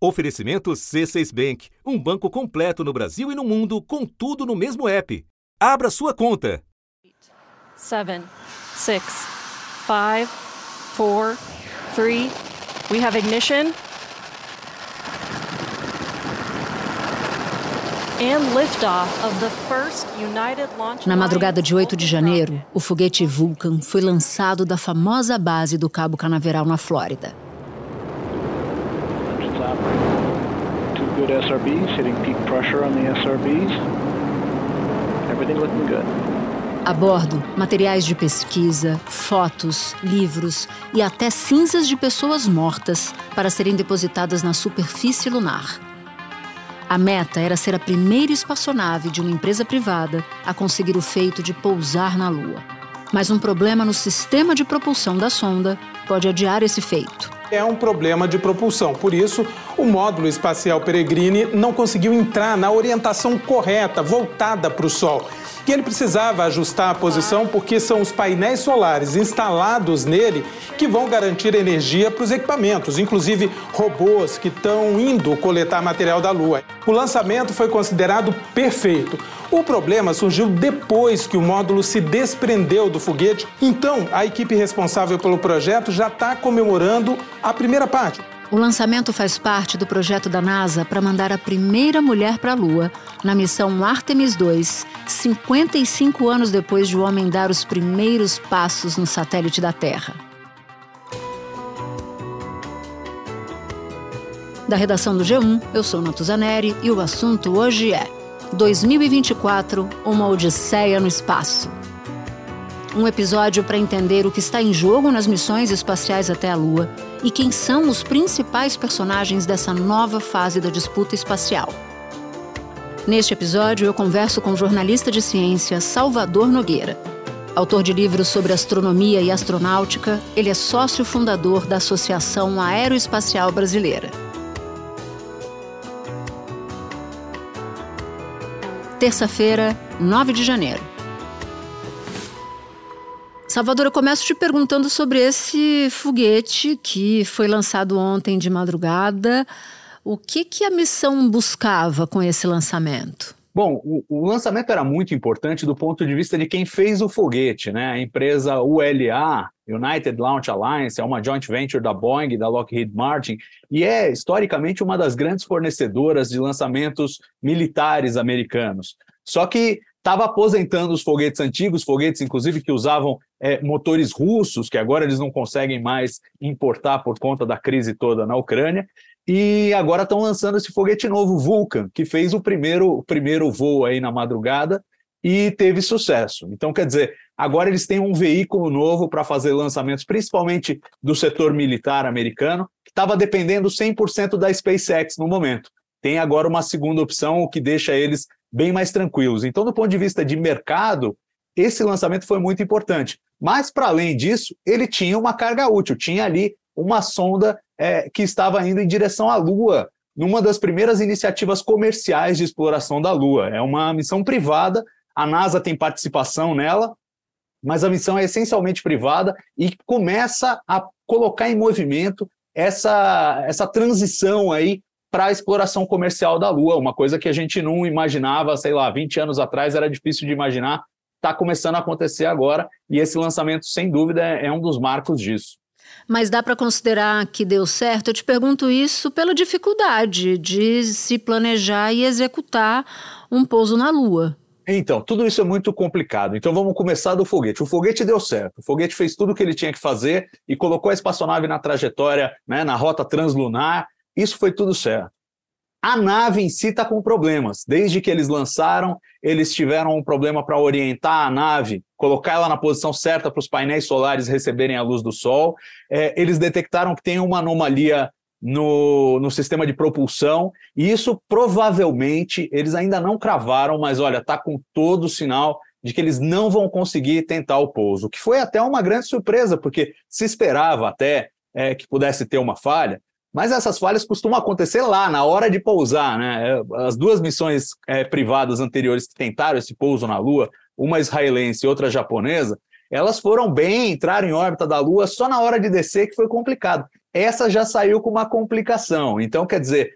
Oferecimento C6 Bank, um banco completo no Brasil e no mundo, com tudo no mesmo app. Abra sua conta. 7, 6, 5, 4, 3. We have ignition. And liftoff of the first United Launch Na madrugada de 8 de janeiro, o foguete Vulcan foi lançado da famosa base do Cabo Canaveral, na Flórida. Two good SRBs, hitting peak pressure on the SRBs. Everything looking good. A bordo, materiais de pesquisa, fotos, livros e até cinzas de pessoas mortas para serem depositadas na superfície lunar. A meta era ser a primeira espaçonave de uma empresa privada a conseguir o feito de pousar na Lua. Mas um problema no sistema de propulsão da sonda pode adiar esse feito. É um problema de propulsão, por isso, o módulo espacial Peregrine não conseguiu entrar na orientação correta, voltada para o Sol. E ele precisava ajustar a posição porque são os painéis solares instalados nele que vão garantir energia para os equipamentos, inclusive robôs que estão indo coletar material da Lua. O lançamento foi considerado perfeito. O problema surgiu depois que o módulo se desprendeu do foguete, então a equipe responsável pelo projeto já está comemorando a primeira parte. O lançamento faz parte do projeto da NASA para mandar a primeira mulher para a Lua na missão Artemis 2, 55 anos depois de o homem dar os primeiros passos no satélite da Terra. Da redação do G1, eu sou Natuzaneri e o assunto hoje é 2024 Uma Odisseia no Espaço. Um episódio para entender o que está em jogo nas missões espaciais até a Lua e quem são os principais personagens dessa nova fase da disputa espacial. Neste episódio, eu converso com o jornalista de ciência Salvador Nogueira. Autor de livros sobre astronomia e astronáutica, ele é sócio fundador da Associação Aeroespacial Brasileira. Terça-feira, 9 de janeiro. Salvador, eu começo te perguntando sobre esse foguete que foi lançado ontem de madrugada. O que, que a missão buscava com esse lançamento? Bom, o, o, lançamento era muito importante do ponto de vista de quem fez o foguete, né? A empresa ULA, United Launch Alliance, é uma joint venture da Boeing e da Lockheed Martin e é historicamente uma das grandes fornecedoras de lançamentos militares americanos. Só que estava aposentando os foguetes antigos, foguetes inclusive que usavam é, motores russos, que agora eles não conseguem mais importar por conta da crise toda na Ucrânia, e agora estão lançando esse foguete novo, Vulcan, que fez o primeiro, o primeiro voo aí na madrugada e teve sucesso. Então, quer dizer, agora eles têm um veículo novo para fazer lançamentos, principalmente do setor militar americano, que estava dependendo 100% da SpaceX no momento. Tem agora uma segunda opção, o que deixa eles bem mais tranquilos. Então, do ponto de vista de mercado, esse lançamento foi muito importante. Mas, para além disso, ele tinha uma carga útil, tinha ali uma sonda é, que estava indo em direção à Lua, numa das primeiras iniciativas comerciais de exploração da Lua. É uma missão privada, a NASA tem participação nela, mas a missão é essencialmente privada e começa a colocar em movimento essa, essa transição aí para a exploração comercial da Lua, uma coisa que a gente não imaginava, sei lá, 20 anos atrás era difícil de imaginar, está começando a acontecer agora, e esse lançamento, sem dúvida, é um dos marcos disso. Mas dá para considerar que deu certo? Eu te pergunto isso pela dificuldade de se planejar e executar um pouso na Lua. Então, tudo isso é muito complicado. Então vamos começar do foguete. O foguete deu certo. O foguete fez tudo o que ele tinha que fazer e colocou a espaçonave na trajetória, né, na rota translunar. Isso foi tudo certo. A nave em si está com problemas. Desde que eles lançaram, eles tiveram um problema para orientar a nave, colocar ela na posição certa para os painéis solares receberem a luz do Sol. É, eles detectaram que tem uma anomalia no, no sistema de propulsão, e isso provavelmente eles ainda não cravaram, mas olha, está com todo o sinal de que eles não vão conseguir tentar o pouso, que foi até uma grande surpresa, porque se esperava até é, que pudesse ter uma falha, mas essas falhas costumam acontecer lá, na hora de pousar. Né? As duas missões é, privadas anteriores que tentaram esse pouso na Lua, uma israelense e outra japonesa, elas foram bem, entraram em órbita da Lua só na hora de descer, que foi complicado. essa já saiu com uma complicação. Então, quer dizer,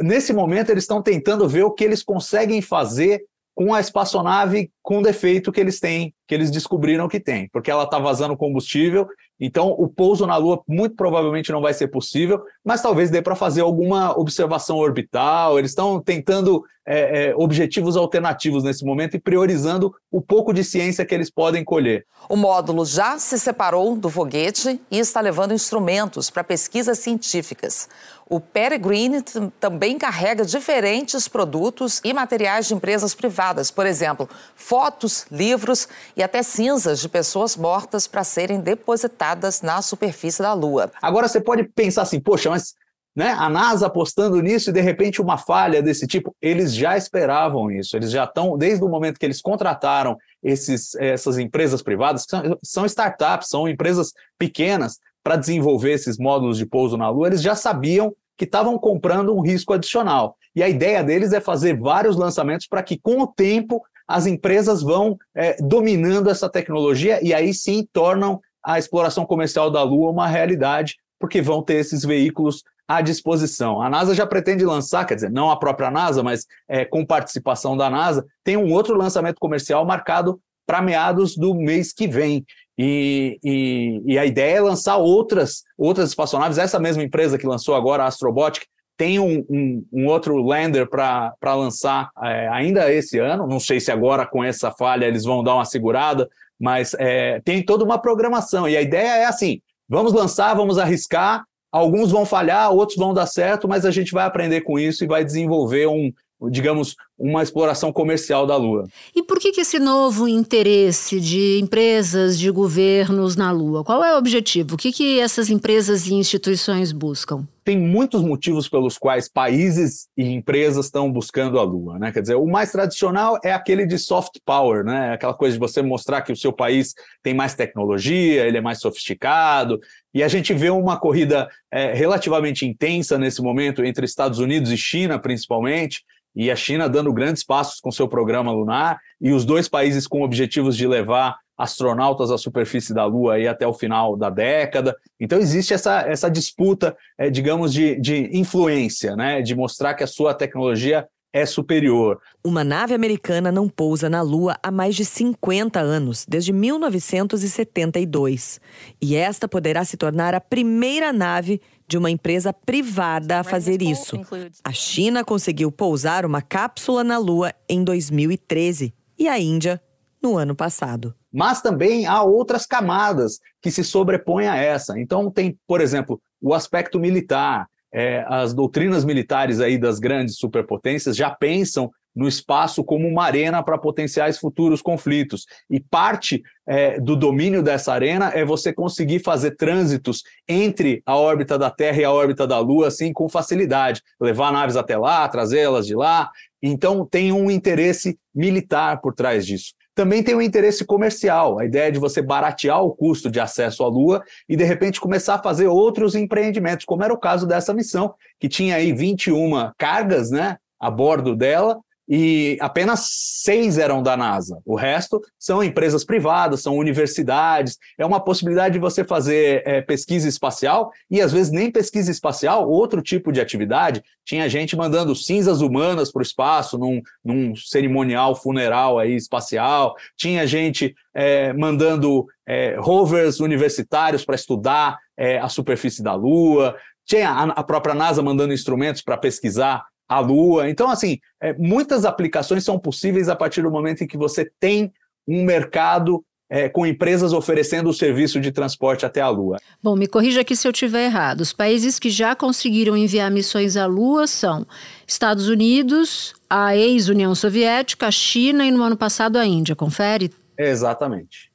nesse momento eles estão tentando ver o que eles conseguem fazer com a espaçonave com defeito que eles têm, que eles descobriram que tem, porque ela está vazando combustível, então o pouso na Lua muito provavelmente não vai ser possível, mas talvez dê para fazer alguma observação orbital. Eles estão tentando é, é, objetivos alternativos nesse momento e priorizando o pouco de ciência que eles podem colher. O módulo já se separou do foguete e está levando instrumentos para pesquisas científicas. O Peregrine também carrega diferentes produtos e materiais de empresas privadas, por exemplo, fotos, livros e até cinzas de pessoas mortas para serem depositadas na superfície da Lua. Agora você pode pensar assim, poxa, mas né, a NASA apostando nisso e de repente uma falha desse tipo, eles já esperavam isso, eles já estão, desde o momento que eles contrataram esses, essas empresas privadas, que são, são startups, são empresas pequenas, para desenvolver esses módulos de pouso na Lua, eles já sabiam que estavam comprando um risco adicional. E a ideia deles é fazer vários lançamentos para que, com o tempo, as empresas vão é, dominando essa tecnologia e aí sim tornam a exploração comercial da Lua uma realidade, porque vão ter esses veículos à disposição. A NASA já pretende lançar, quer dizer, não a própria NASA, mas é, com participação da NASA, tem um outro lançamento comercial marcado para meados do mês que vem. E, e, e, a ideia é lançar outras, outras espaçonaves. Essa mesma empresa que lançou agora, a Astrobotic, tem um, um, um outro lander para lançar é, ainda esse ano. Não sei se agora, com essa falha, eles vão dar uma segurada, mas é, tem toda uma programação. E a ideia é assim: vamos lançar, vamos arriscar. Alguns vão falhar, outros vão dar certo, mas a gente vai aprender com isso e vai desenvolver um, digamos, uma exploração comercial da Lua. E por que, que esse novo interesse de empresas, de governos na Lua? Qual é o objetivo? O que, que essas empresas e instituições buscam? Tem muitos motivos pelos quais países e empresas estão buscando a Lua, né? Quer dizer, o mais tradicional é aquele de soft power, né? Aquela coisa de você mostrar que o seu país tem mais tecnologia, ele é mais sofisticado. E a gente vê uma corrida é, relativamente intensa nesse momento entre Estados Unidos e China, principalmente e a China dando grandes passos com seu programa lunar, e os dois países com objetivos de levar astronautas à superfície da Lua aí até o final da década. Então existe essa, essa disputa, é, digamos, de, de influência, né? de mostrar que a sua tecnologia é superior. Uma nave americana não pousa na Lua há mais de 50 anos, desde 1972. E esta poderá se tornar a primeira nave de uma empresa privada a fazer isso. A China conseguiu pousar uma cápsula na Lua em 2013 e a Índia no ano passado. Mas também há outras camadas que se sobrepõem a essa. Então, tem, por exemplo, o aspecto militar. É, as doutrinas militares aí das grandes superpotências já pensam no espaço como uma arena para potenciais futuros conflitos. E parte é, do domínio dessa arena é você conseguir fazer trânsitos entre a órbita da Terra e a órbita da Lua, assim, com facilidade. Levar naves até lá, trazê-las de lá. Então, tem um interesse militar por trás disso. Também tem um interesse comercial, a ideia de você baratear o custo de acesso à Lua e, de repente, começar a fazer outros empreendimentos, como era o caso dessa missão, que tinha aí 21 cargas né, a bordo dela, e apenas seis eram da NASA. O resto são empresas privadas, são universidades. É uma possibilidade de você fazer é, pesquisa espacial e às vezes nem pesquisa espacial, outro tipo de atividade. Tinha gente mandando cinzas humanas para o espaço num, num, cerimonial funeral aí espacial. Tinha gente é, mandando é, rovers universitários para estudar é, a superfície da Lua. Tinha a, a própria NASA mandando instrumentos para pesquisar a Lua. Então, assim, é, muitas aplicações são possíveis a partir do momento em que você tem um mercado é, com empresas oferecendo o serviço de transporte até a Lua. Bom, me corrija aqui se eu estiver errado. Os países que já conseguiram enviar missões à Lua são Estados Unidos, a ex-União Soviética, a China e no ano passado a Índia. Confere? Exatamente.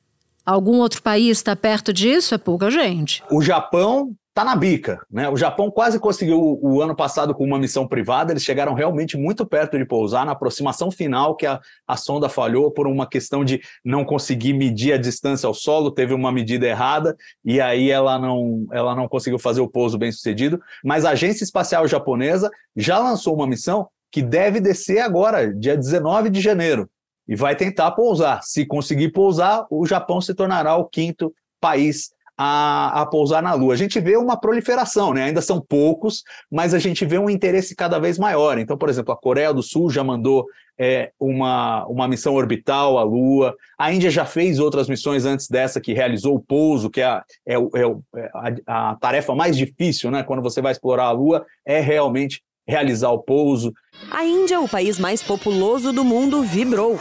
Algum outro país está perto disso? É pouca gente. O Japão tá na bica, né? O Japão quase conseguiu o, o, ano passado com uma missão privada, eles chegaram realmente muito perto de pousar na aproximação final que a, a sonda falhou por uma questão de não conseguir medir a distância ao solo, teve uma medida errada e aí ela não ela não conseguiu fazer o pouso bem sucedido, mas a Agência Espacial Japonesa já lançou uma missão que deve descer agora, dia 19 de janeiro, e vai tentar pousar. Se conseguir pousar, o Japão se tornará o quinto país a, a, pousar na Lua. A gente vê uma proliferação, né? ainda são poucos, mas a gente vê um interesse cada vez maior. Então, por exemplo, a Coreia do Sul já mandou é, uma, uma missão orbital à Lua, a Índia já fez outras missões antes dessa, que realizou o pouso, que é, a, é, é a, a tarefa mais difícil, né? quando você vai explorar a Lua, é realmente realizar o pouso. A Índia, o país mais populoso do mundo, vibrou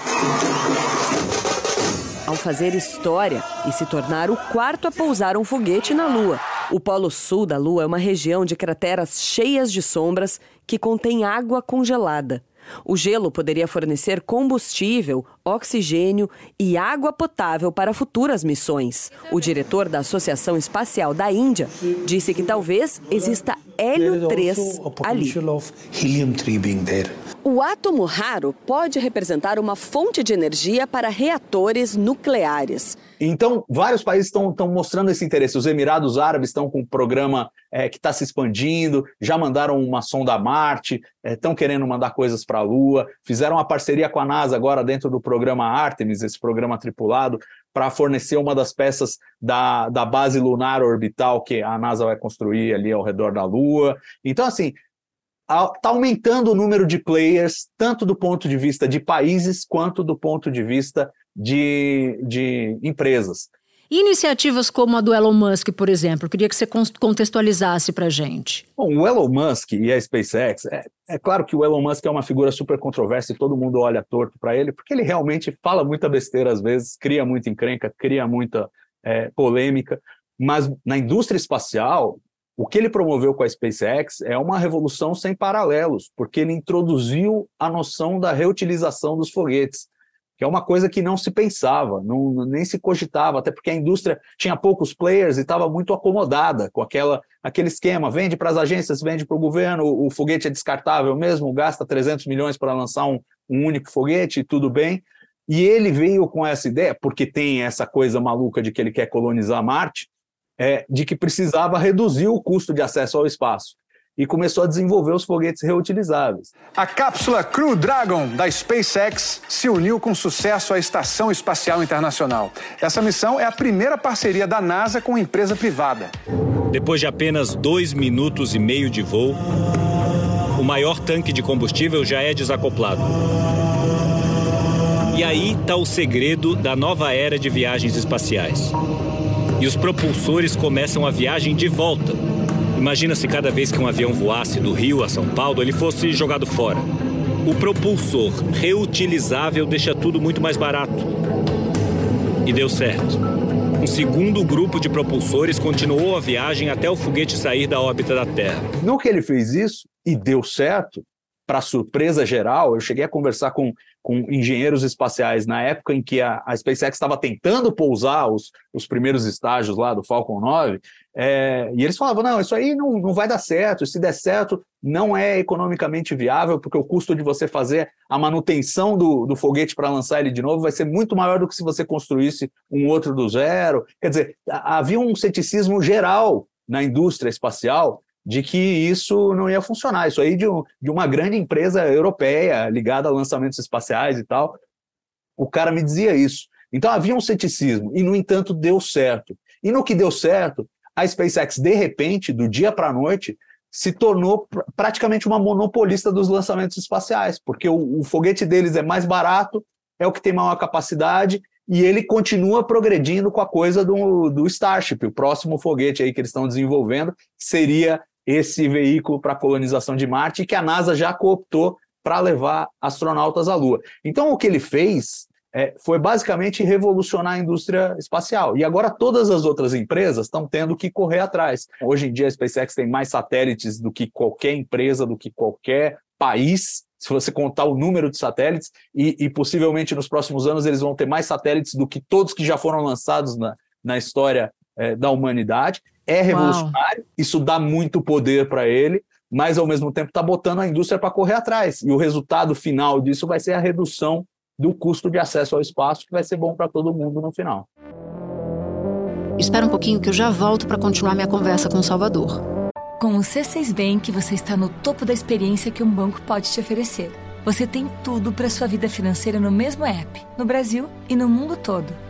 ao fazer história e se tornar o quarto a pousar um foguete na Lua. O Polo Sul da Lua é uma região de crateras cheias de sombras que contém água congelada. O gelo poderia fornecer combustível, oxigênio e água potável para futuras missões. O diretor da Associação Espacial da Índia disse que talvez exista hélio 3 ali. O átomo raro pode representar uma fonte de energia para reatores nucleares. Então, vários países estão mostrando esse interesse. Os Emirados Árabes estão com um programa é, que está se expandindo, já mandaram uma sonda a Marte, estão é, querendo mandar coisas para a Lua, fizeram uma parceria com a NASA agora dentro do programa Artemis, esse programa tripulado, para fornecer uma das peças da, da base lunar orbital que a NASA vai construir ali ao redor da Lua. Então, assim, está aumentando o número de players, tanto do ponto de vista de países quanto do ponto de vista de, de empresas. Iniciativas como a do Elon Musk, por exemplo, queria que você contextualizasse para a gente. Bom, o Elon Musk e a SpaceX, é, é, claro que o Elon Musk é uma figura super controversa e todo mundo olha torto para ele, porque ele realmente fala muita besteira às vezes, cria muita encrenca, cria muita é, polêmica, mas na indústria espacial, o que ele promoveu com a SpaceX é uma revolução sem paralelos, porque ele introduziu a noção da reutilização dos foguetes, que é uma coisa que não se pensava, não, nem se cogitava, até porque a indústria tinha poucos players e estava muito acomodada com aquela, aquele esquema, vende para as agências, vende para o governo, o foguete é descartável mesmo, gasta 300 milhões para lançar um, um único foguete, tudo bem. E ele veio com essa ideia, porque tem essa coisa maluca de que ele quer colonizar Marte, é, de que precisava reduzir o custo de acesso ao espaço e começou a desenvolver os foguetes reutilizáveis. A cápsula Crew Dragon da SpaceX se uniu com sucesso à Estação Espacial Internacional. Essa missão é a primeira parceria da NASA com empresa privada. Depois de apenas dois minutos e meio de voo, o maior tanque de combustível já é desacoplado. E aí está o segredo da nova era de viagens espaciais e os propulsores começam a viagem de volta. Imagina se cada vez que um avião voasse do Rio a São Paulo, ele fosse jogado fora. O propulsor reutilizável deixa tudo muito mais barato. E deu certo. Um segundo grupo de propulsores continuou a viagem até o foguete sair da órbita da Terra. No que ele fez isso e deu certo, para surpresa geral, eu cheguei a conversar com, com engenheiros espaciais na época em que a, a SpaceX estava tentando pousar os, os primeiros estágios lá do Falcon 9, é, e eles falavam: não, isso aí não, não vai dar certo, se der certo, não é economicamente viável, porque o custo de você fazer a manutenção do, do foguete para lançar ele de novo vai ser muito maior do que se você construísse um outro do zero. Quer dizer, havia um ceticismo geral na indústria espacial de que isso não ia funcionar. Isso aí de, um, de uma grande empresa europeia ligada a lançamentos espaciais e tal. O cara me dizia isso. Então havia um ceticismo, e no entanto deu certo. E no que deu certo, a SpaceX, de repente, do dia para a noite, se tornou pr praticamente uma monopolista dos lançamentos espaciais, porque o, o foguete deles é mais barato, é o que tem maior capacidade, e ele continua progredindo com a coisa do, do Starship, o próximo foguete aí que eles estão desenvolvendo, seria esse veículo para a colonização de Marte, que a NASA já cooptou para levar astronautas à Lua. Então, o que ele fez é, foi basicamente revolucionar a indústria espacial. E agora todas as outras empresas estão tendo que correr atrás. Hoje em dia, a SpaceX tem mais satélites do que qualquer empresa, do que qualquer país, se você contar o número de satélites, e, e possivelmente nos próximos anos eles vão ter mais satélites do que todos que já foram lançados na, na história é, da humanidade é revolucionário, Uau. isso dá muito poder para ele, mas ao mesmo tempo está botando a indústria para correr atrás. E o resultado final disso vai ser a redução do custo de acesso ao espaço, que vai ser bom para todo mundo no final. Espera um pouquinho que eu já volto para continuar minha conversa com o Salvador. Com o C6 Bank, você está no topo da experiência que um banco pode te oferecer. Você tem tudo para sua vida financeira no mesmo app, no Brasil e no mundo todo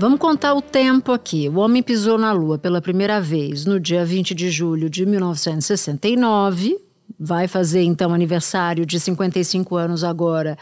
Vamos contar o tempo aqui. O homem pisou na Lua pela primeira vez no dia 20 de julho de 1969. Vai fazer então aniversário de 55 anos agora,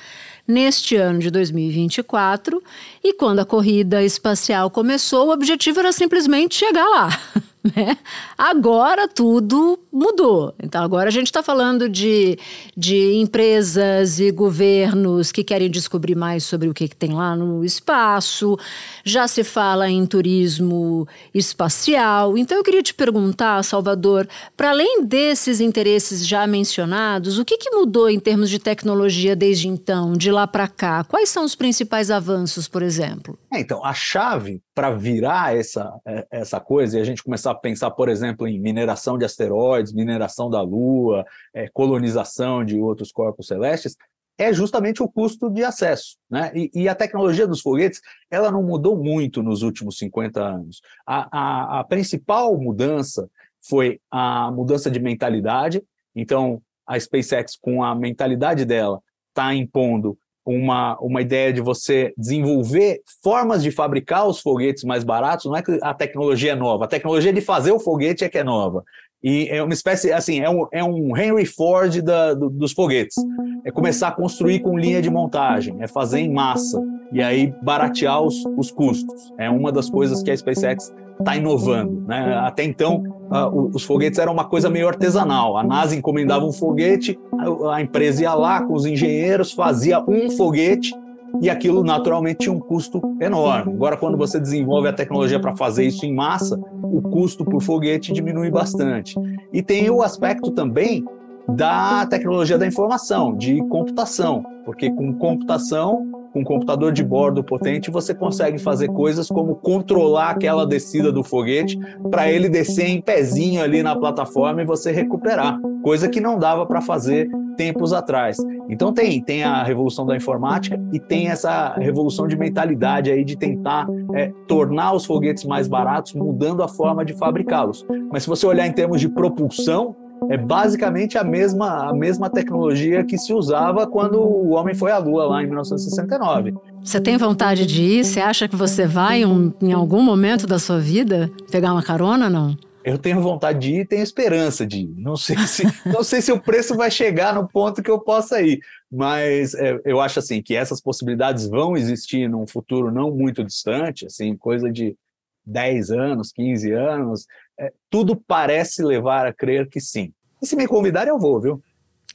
neste ano de 2024. E quando a corrida espacial começou, o objetivo era simplesmente chegar lá. Né? Agora tudo mudou. Então, agora a gente está falando de, de empresas e governos que querem descobrir mais sobre o que, que tem lá no espaço. Já se fala em turismo espacial. Então, eu queria te perguntar, Salvador, para além desses interesses já mencionados, o que, que mudou em termos de tecnologia desde então, de lá para cá? Quais são os principais avanços, por exemplo? É, então, a chave para virar essa, é, essa coisa e a gente começar a pensar, por exemplo, em mineração de asteroides, mineração da Lua, é, colonização de outros corpos celestes, é justamente o custo de acesso. Né? E, e, a tecnologia dos foguetes ela não mudou muito nos últimos 50 anos. A, a, a principal mudança foi a mudança de mentalidade. Então, a SpaceX, com a mentalidade dela, está impondo uma, uma ideia de você desenvolver formas de fabricar os foguetes mais baratos, não é que a tecnologia é nova, a tecnologia de fazer o foguete é que é nova. E é uma espécie, assim, é um, é um Henry Ford da, do, dos foguetes. É começar a construir com linha de montagem, é fazer em massa, e aí baratear os, os custos. É uma das coisas que a SpaceX está inovando. Né? Até então, uh, os foguetes eram uma coisa meio artesanal. A NASA encomendava um foguete, a, a empresa ia lá com os engenheiros, fazia um foguete e aquilo naturalmente tinha um custo enorme. Agora, quando você desenvolve a tecnologia para fazer isso em massa, o custo por foguete diminui bastante. E tem o aspecto também da tecnologia da informação, de computação, porque com computação com computador de bordo potente, você consegue fazer coisas como controlar aquela descida do foguete para ele descer em pezinho ali na plataforma e você recuperar, coisa que não dava para fazer tempos atrás. Então tem, tem a revolução da informática e tem essa revolução de mentalidade aí de tentar é, tornar os foguetes mais baratos, mudando a forma de fabricá-los. Mas se você olhar em termos de propulsão, é basicamente a mesma, a mesma tecnologia que se usava quando o homem foi à Lua, lá em 1969. Você tem vontade de ir? Você acha que você vai um, em algum momento da sua vida pegar uma carona, não? Eu tenho vontade de ir e tenho esperança de ir. Não sei se, não sei se o preço vai chegar no ponto que eu possa ir, mas é, eu acho assim que essas possibilidades vão existir num futuro não muito distante, assim, coisa de 10 anos, 15 anos, é, tudo parece levar a crer que sim. E se me convidarem, eu vou, viu?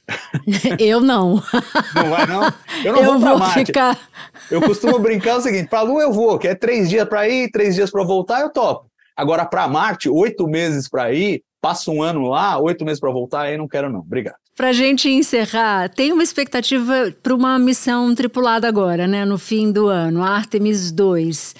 Eu não. Não vai, não? Eu não eu vou, vou ficar. Eu costumo brincar o seguinte: para a Lua eu vou, que é três dias para ir, três dias para voltar, eu topo. Agora, para Marte, oito meses para ir, passa um ano lá, oito meses para voltar, aí não quero, não. Obrigado. Para gente encerrar, tem uma expectativa para uma missão tripulada agora, né? No fim do ano, Artemis 2.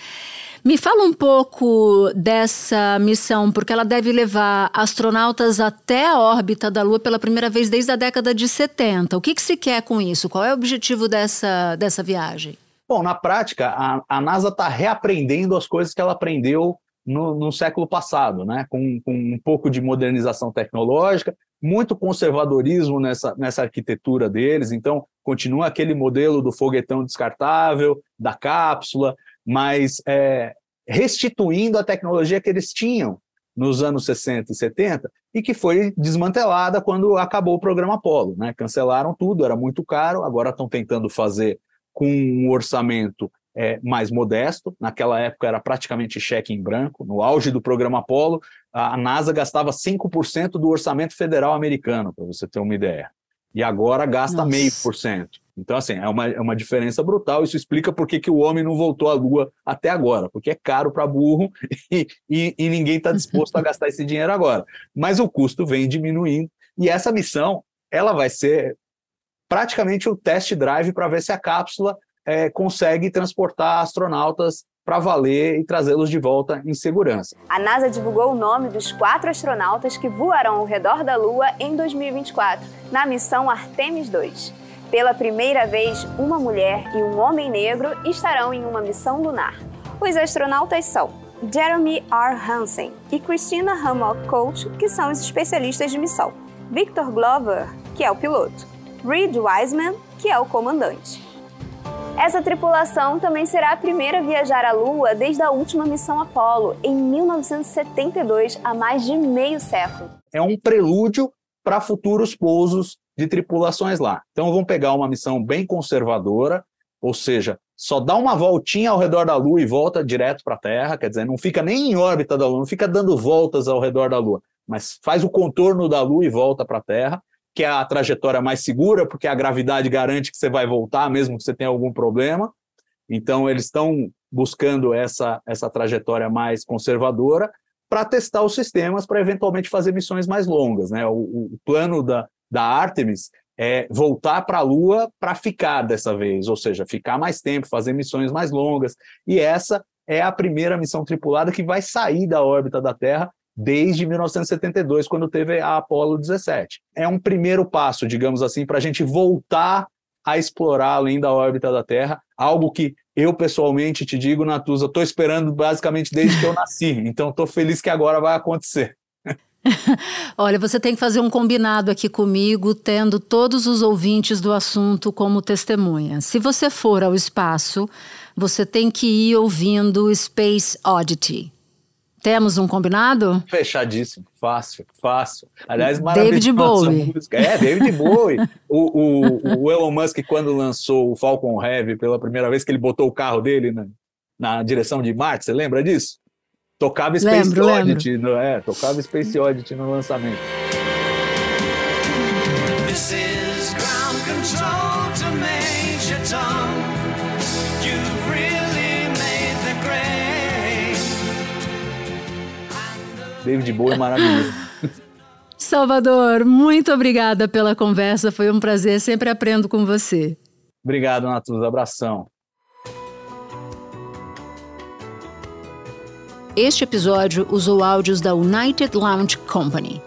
Me fala um pouco dessa missão, porque ela deve levar astronautas até a órbita da Lua pela primeira vez desde a década de 70. O que, que se quer com isso? Qual é o objetivo dessa, dessa viagem? Bom, na prática, a, a NASA está reaprendendo as coisas que ela aprendeu no, no, século passado, né? Com, com, um pouco de modernização tecnológica, muito conservadorismo nessa, nessa arquitetura deles. Então, continua aquele modelo do foguetão descartável, da cápsula, mas é, restituindo a tecnologia que eles tinham nos anos 60 e 70 e que foi desmantelada quando acabou o programa Apollo. Né? Cancelaram tudo, era muito caro, agora estão tentando fazer com um orçamento é, mais modesto. Naquela época era praticamente cheque em branco. No auge do programa Apollo, a NASA gastava 5% do orçamento federal americano, para você ter uma ideia. E agora gasta meio por cento. Então, assim, é uma, é uma diferença brutal. Isso explica por que, que o homem não voltou à Lua até agora, porque é caro para burro e, e, e ninguém está disposto a gastar esse dinheiro agora. Mas o custo vem diminuindo. E essa missão, ela vai ser praticamente o test drive para ver se a cápsula é, consegue transportar astronautas para valer e trazê-los de volta em segurança. A NASA divulgou o nome dos quatro astronautas que voarão ao redor da Lua em 2024, na missão Artemis 2. Pela primeira vez, uma mulher e um homem negro estarão em uma missão lunar. Os astronautas são Jeremy R. Hansen e Christina Hammock Coach, que são os especialistas de missão, Victor Glover, que é o piloto, Reed Wiseman, que é o comandante. Essa tripulação também será a primeira a viajar à Lua desde a última missão Apollo, em 1972, há mais de meio século. É um prelúdio para futuros pousos de tripulações lá. Então vamos pegar uma missão bem conservadora, ou seja, só dá uma voltinha ao redor da Lua e volta direto para a Terra, quer dizer, não fica nem em órbita da Lua, não fica dando voltas ao redor da Lua, mas faz o contorno da Lua e volta para a Terra que é a trajetória mais segura, porque a gravidade garante que você vai voltar, mesmo que você tenha algum problema. Então, eles estão buscando essa, essa trajetória mais conservadora para testar os sistemas para eventualmente fazer missões mais longas. Né? O, o plano da, da Artemis é voltar para a Lua para ficar dessa vez, ou seja, ficar mais tempo, fazer missões mais longas. E essa é a primeira missão tripulada que vai sair da órbita da Terra desde 1972, quando teve a Apollo 17. É um primeiro passo, digamos assim, para a gente voltar a explorar além da órbita da Terra, algo que eu pessoalmente te digo, Natuza, estou esperando basicamente desde que eu nasci, então estou feliz que agora vai acontecer. Olha, você tem que fazer um combinado aqui comigo, tendo todos os ouvintes do assunto como testemunha. Se você for ao espaço, você tem que ir ouvindo Space Oddity. Temos um combinado? Fechadíssimo, fácil, fácil. Aliás. David Bowie. Música. É, David Bowie. o, o, o, Elon Musk, quando lançou o Falcon Heavy pela primeira vez, que ele botou o carro dele na, na direção de Marte, você lembra disso? Tocava Space lembro, Oddity, lembro. No, é, tocava Space Oddity no lançamento. This is ground control to Major Tom. David Bowie é maravilhoso. Salvador, muito obrigada pela conversa. Foi um prazer, sempre aprendo com você. Obrigado, Natuza. Abração. Este episódio usou áudios da United Launch Company.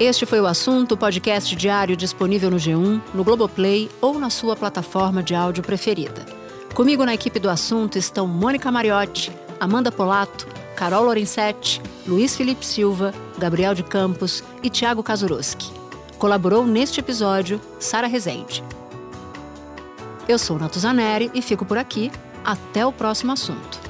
Este foi o assunto, podcast diário disponível no G1, no Globoplay ou na sua plataforma de áudio preferida. Comigo na equipe do assunto estão Mônica Mariotti, Amanda Polato, Carol Lorenzetti, Luiz Felipe Silva, Gabriel de Campos e Tiago Kazuroski. Colaborou neste episódio Sara Rezende. Eu sou Natuzaneri e fico por aqui. Até o próximo assunto.